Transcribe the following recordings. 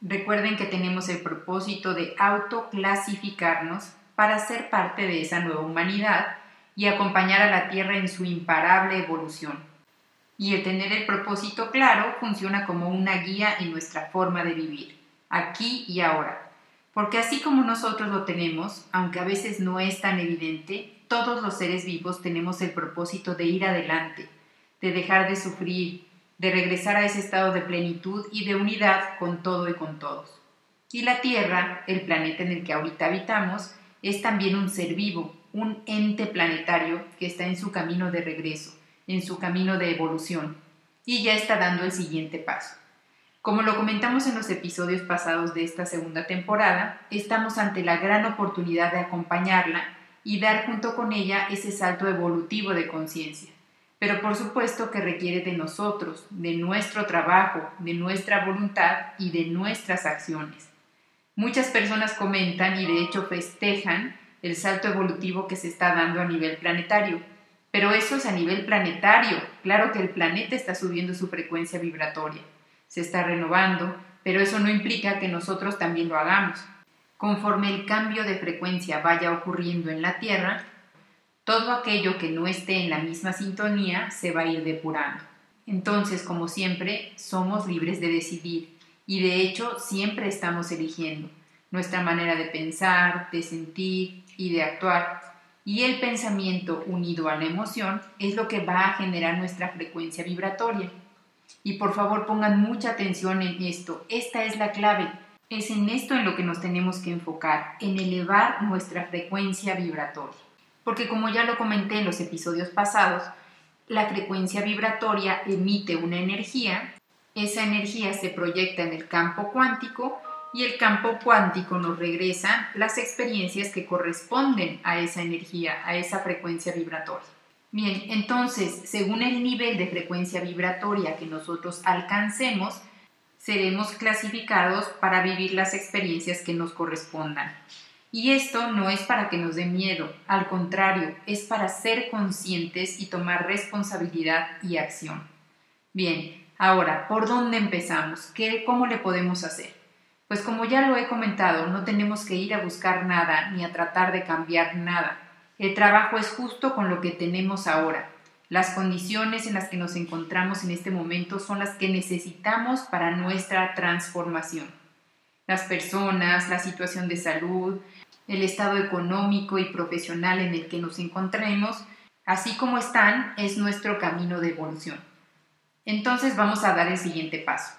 Recuerden que tenemos el propósito de autoclasificarnos para ser parte de esa nueva humanidad y acompañar a la Tierra en su imparable evolución. Y el tener el propósito claro funciona como una guía en nuestra forma de vivir, aquí y ahora. Porque así como nosotros lo tenemos, aunque a veces no es tan evidente, todos los seres vivos tenemos el propósito de ir adelante, de dejar de sufrir, de regresar a ese estado de plenitud y de unidad con todo y con todos. Y la Tierra, el planeta en el que ahorita habitamos, es también un ser vivo, un ente planetario que está en su camino de regreso, en su camino de evolución, y ya está dando el siguiente paso. Como lo comentamos en los episodios pasados de esta segunda temporada, estamos ante la gran oportunidad de acompañarla y dar junto con ella ese salto evolutivo de conciencia pero por supuesto que requiere de nosotros, de nuestro trabajo, de nuestra voluntad y de nuestras acciones. Muchas personas comentan y de hecho festejan el salto evolutivo que se está dando a nivel planetario, pero eso es a nivel planetario. Claro que el planeta está subiendo su frecuencia vibratoria, se está renovando, pero eso no implica que nosotros también lo hagamos. Conforme el cambio de frecuencia vaya ocurriendo en la Tierra, todo aquello que no esté en la misma sintonía se va a ir depurando. Entonces, como siempre, somos libres de decidir y de hecho siempre estamos eligiendo nuestra manera de pensar, de sentir y de actuar. Y el pensamiento unido a la emoción es lo que va a generar nuestra frecuencia vibratoria. Y por favor pongan mucha atención en esto. Esta es la clave. Es en esto en lo que nos tenemos que enfocar, en elevar nuestra frecuencia vibratoria porque como ya lo comenté en los episodios pasados, la frecuencia vibratoria emite una energía, esa energía se proyecta en el campo cuántico y el campo cuántico nos regresa las experiencias que corresponden a esa energía, a esa frecuencia vibratoria. Bien, entonces, según el nivel de frecuencia vibratoria que nosotros alcancemos, seremos clasificados para vivir las experiencias que nos correspondan. Y esto no es para que nos dé miedo, al contrario, es para ser conscientes y tomar responsabilidad y acción. Bien, ahora, ¿por dónde empezamos? ¿Qué, ¿Cómo le podemos hacer? Pues como ya lo he comentado, no tenemos que ir a buscar nada ni a tratar de cambiar nada. El trabajo es justo con lo que tenemos ahora. Las condiciones en las que nos encontramos en este momento son las que necesitamos para nuestra transformación. Las personas, la situación de salud, el estado económico y profesional en el que nos encontremos, así como están, es nuestro camino de evolución. Entonces vamos a dar el siguiente paso.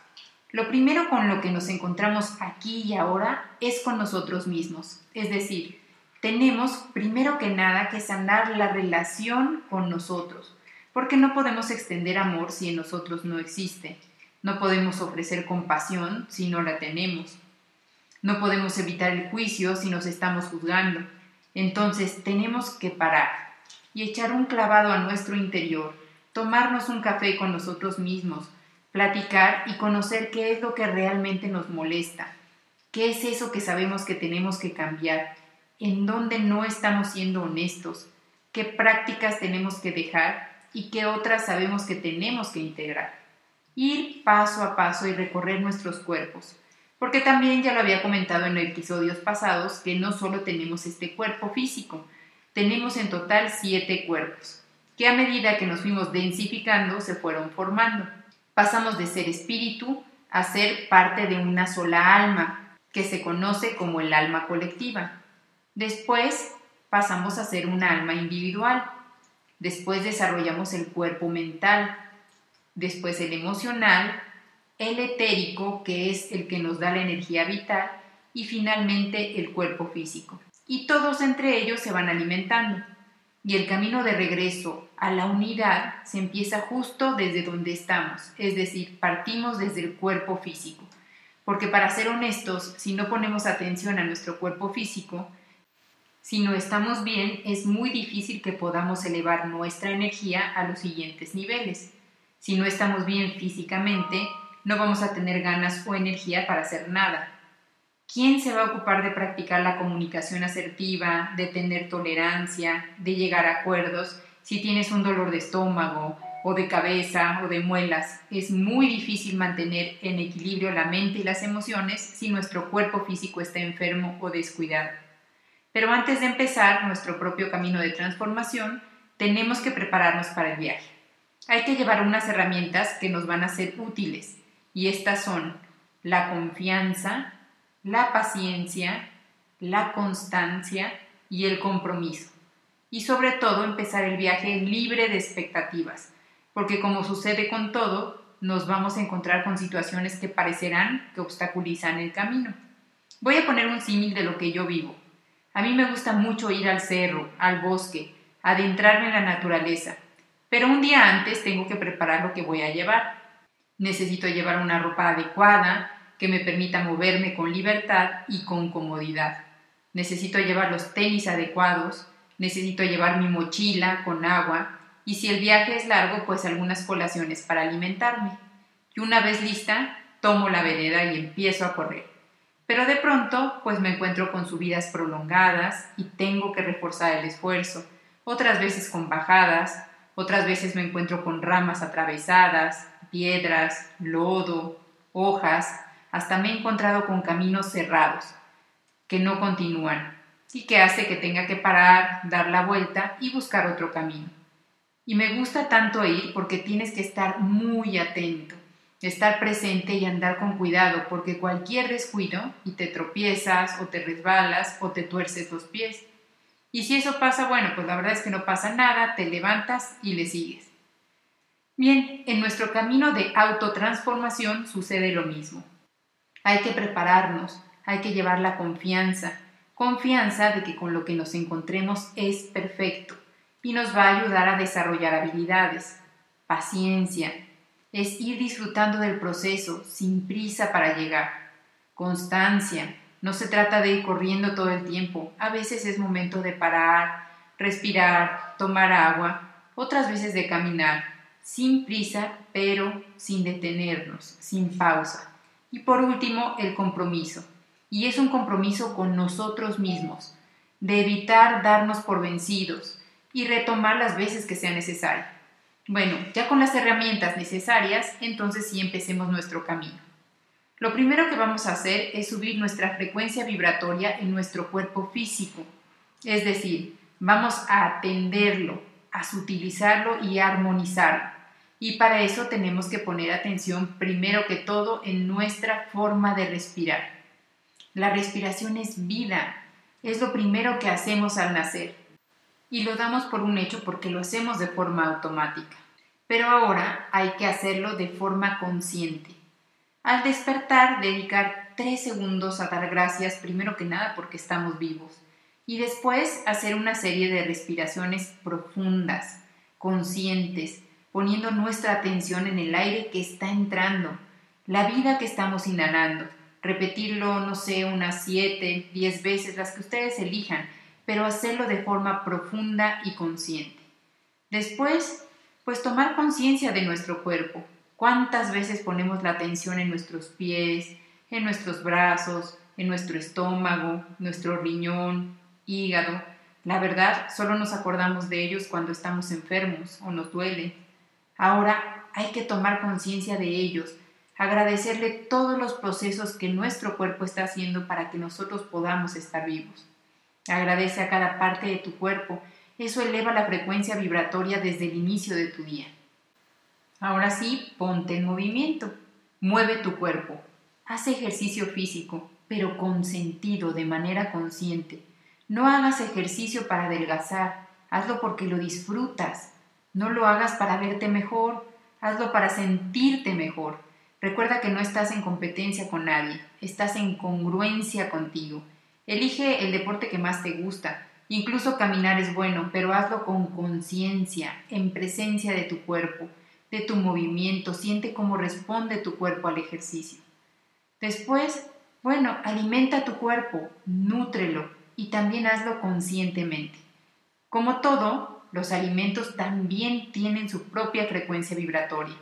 Lo primero con lo que nos encontramos aquí y ahora es con nosotros mismos, es decir, tenemos primero que nada que sanar la relación con nosotros, porque no podemos extender amor si en nosotros no existe, no podemos ofrecer compasión si no la tenemos, no podemos evitar el juicio si nos estamos juzgando. Entonces tenemos que parar y echar un clavado a nuestro interior, tomarnos un café con nosotros mismos, platicar y conocer qué es lo que realmente nos molesta, qué es eso que sabemos que tenemos que cambiar, en dónde no estamos siendo honestos, qué prácticas tenemos que dejar y qué otras sabemos que tenemos que integrar. Ir paso a paso y recorrer nuestros cuerpos porque también ya lo había comentado en episodios pasados que no solo tenemos este cuerpo físico, tenemos en total siete cuerpos, que a medida que nos fuimos densificando se fueron formando. Pasamos de ser espíritu a ser parte de una sola alma, que se conoce como el alma colectiva. Después pasamos a ser una alma individual. Después desarrollamos el cuerpo mental, después el emocional, el etérico, que es el que nos da la energía vital, y finalmente el cuerpo físico. Y todos entre ellos se van alimentando. Y el camino de regreso a la unidad se empieza justo desde donde estamos, es decir, partimos desde el cuerpo físico. porque para ser honestos, si no ponemos atención a nuestro cuerpo físico, si no estamos bien, es muy difícil que podamos elevar nuestra energía a los siguientes niveles. Si no estamos bien físicamente, no vamos a tener ganas o energía para hacer nada. ¿Quién se va a ocupar de practicar la comunicación asertiva, de tener tolerancia, de llegar a acuerdos si tienes un dolor de estómago o de cabeza o de muelas? Es muy difícil mantener en equilibrio la mente y las emociones si nuestro cuerpo físico está enfermo o descuidado. Pero antes de empezar nuestro propio camino de transformación, tenemos que prepararnos para el viaje. Hay que llevar unas herramientas que nos van a ser útiles y estas son la confianza, la paciencia, la constancia y el compromiso. Y sobre todo empezar el viaje libre de expectativas, porque como sucede con todo, nos vamos a encontrar con situaciones que parecerán que obstaculizan el camino. Voy a poner un símil de lo que yo vivo. A mí me gusta mucho ir al cerro, al bosque, adentrarme en la naturaleza, pero un día antes tengo que preparar lo que voy a llevar. Necesito llevar una ropa adecuada que me permita moverme con libertad y con comodidad. Necesito llevar los tenis adecuados, necesito llevar mi mochila con agua y si el viaje es largo, pues algunas colaciones para alimentarme. Y una vez lista, tomo la vereda y empiezo a correr. Pero de pronto, pues me encuentro con subidas prolongadas y tengo que reforzar el esfuerzo, otras veces con bajadas, otras veces me encuentro con ramas atravesadas, piedras, lodo, hojas, hasta me he encontrado con caminos cerrados que no continúan y que hace que tenga que parar, dar la vuelta y buscar otro camino. Y me gusta tanto ir porque tienes que estar muy atento estar presente y andar con cuidado, porque cualquier descuido y te tropiezas o te resbalas o te tuerces los pies. Y si eso pasa, bueno, pues la verdad es que no pasa nada, te levantas y le sigues. Bien, en nuestro camino de autotransformación sucede lo mismo. Hay que prepararnos, hay que llevar la confianza, confianza de que con lo que nos encontremos es perfecto y nos va a ayudar a desarrollar habilidades, paciencia, es ir disfrutando del proceso sin prisa para llegar. Constancia. No se trata de ir corriendo todo el tiempo. A veces es momento de parar, respirar, tomar agua, otras veces de caminar, sin prisa, pero sin detenernos, sin pausa. Y por último, el compromiso. Y es un compromiso con nosotros mismos, de evitar darnos por vencidos y retomar las veces que sea necesario. Bueno, ya con las herramientas necesarias, entonces sí empecemos nuestro camino. Lo primero que vamos a hacer es subir nuestra frecuencia vibratoria en nuestro cuerpo físico. Es decir, vamos a atenderlo, a sutilizarlo y a armonizarlo. Y para eso tenemos que poner atención primero que todo en nuestra forma de respirar. La respiración es vida, es lo primero que hacemos al nacer y lo damos por un hecho porque lo hacemos de forma automática. Pero ahora hay que hacerlo de forma consciente. Al despertar, dedicar tres segundos a dar gracias primero que nada porque estamos vivos y después hacer una serie de respiraciones profundas, conscientes, poniendo nuestra atención en el aire que está entrando, la vida que estamos inhalando. Repetirlo, no sé, unas siete, diez veces, las que ustedes elijan, pero hacerlo de forma profunda y consciente. Después, pues tomar conciencia de nuestro cuerpo. ¿Cuántas veces ponemos la atención en nuestros pies, en nuestros brazos, en nuestro estómago, nuestro riñón, hígado? La verdad, solo nos acordamos de ellos cuando estamos enfermos o nos duele. Ahora hay que tomar conciencia de ellos, agradecerle todos los procesos que nuestro cuerpo está haciendo para que nosotros podamos estar vivos. Agradece a cada parte de tu cuerpo. Eso eleva la frecuencia vibratoria desde el inicio de tu día. Ahora sí, ponte en movimiento. Mueve tu cuerpo. Haz ejercicio físico, pero con sentido, de manera consciente. No hagas ejercicio para adelgazar. Hazlo porque lo disfrutas. No lo hagas para verte mejor. Hazlo para sentirte mejor. Recuerda que no estás en competencia con nadie. Estás en congruencia contigo Elige el deporte que más te gusta. Incluso caminar es bueno, pero hazlo con conciencia, en presencia de tu cuerpo, de tu movimiento. Siente cómo responde tu cuerpo al ejercicio. Después, bueno, alimenta tu cuerpo, nútrelo y también hazlo conscientemente. Como todo, los alimentos también tienen su propia frecuencia vibratoria.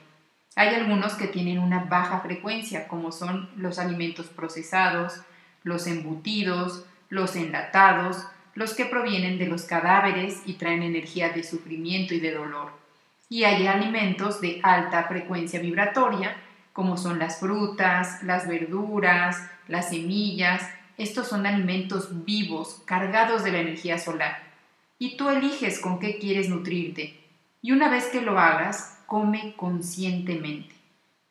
Hay algunos que tienen una baja frecuencia, como son los alimentos procesados, los embutidos, los enlatados, los que provienen de los cadáveres y traen energía de sufrimiento y de dolor. Y hay alimentos de alta frecuencia vibratoria, como son las frutas, las verduras, las semillas. Estos son alimentos vivos, cargados de la energía solar. Y tú eliges con qué quieres nutrirte. Y una vez que lo hagas, come conscientemente.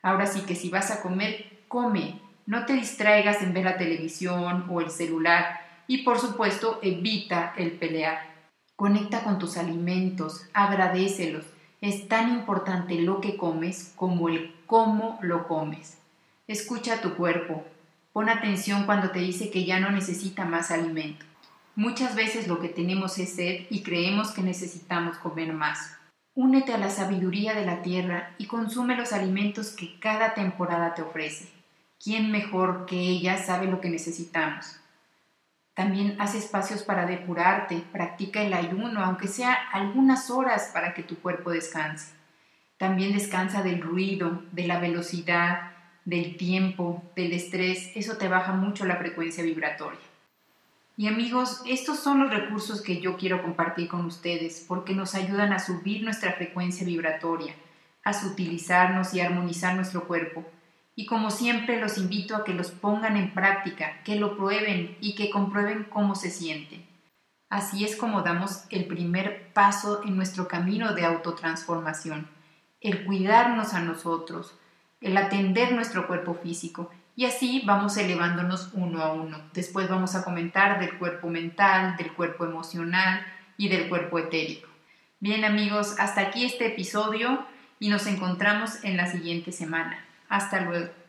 Ahora sí que si vas a comer, come. No te distraigas en ver la televisión o el celular. Y por supuesto, evita el pelear. Conecta con tus alimentos, agradecelos es tan importante lo que comes como el cómo lo comes. Escucha tu cuerpo. Pon atención cuando te dice que ya no necesita más alimento. Muchas veces lo que tenemos es sed y creemos que necesitamos comer más. Únete a la sabiduría de la tierra y consume los alimentos que cada temporada te ofrece. ¿Quién mejor que ella sabe lo que necesitamos? También haz espacios para depurarte, practica el ayuno, aunque sea algunas horas para que tu cuerpo descanse. También descansa del ruido, de la velocidad, del tiempo, del estrés, eso te baja mucho la frecuencia vibratoria. Y amigos, estos son los recursos que yo quiero compartir con ustedes porque nos ayudan a subir nuestra frecuencia vibratoria, a sutilizarnos y armonizar nuestro cuerpo y como siempre los invito a que los pongan en práctica, que lo prueben y que comprueben cómo se sienten. Así es como damos el primer paso en nuestro camino de autotransformación, el cuidarnos a nosotros, el atender nuestro cuerpo físico y así vamos elevándonos uno a uno. Después vamos a comentar del cuerpo mental, del cuerpo emocional y del cuerpo etérico. Bien amigos, hasta aquí este episodio y nos encontramos en la siguiente semana. Hasta luego.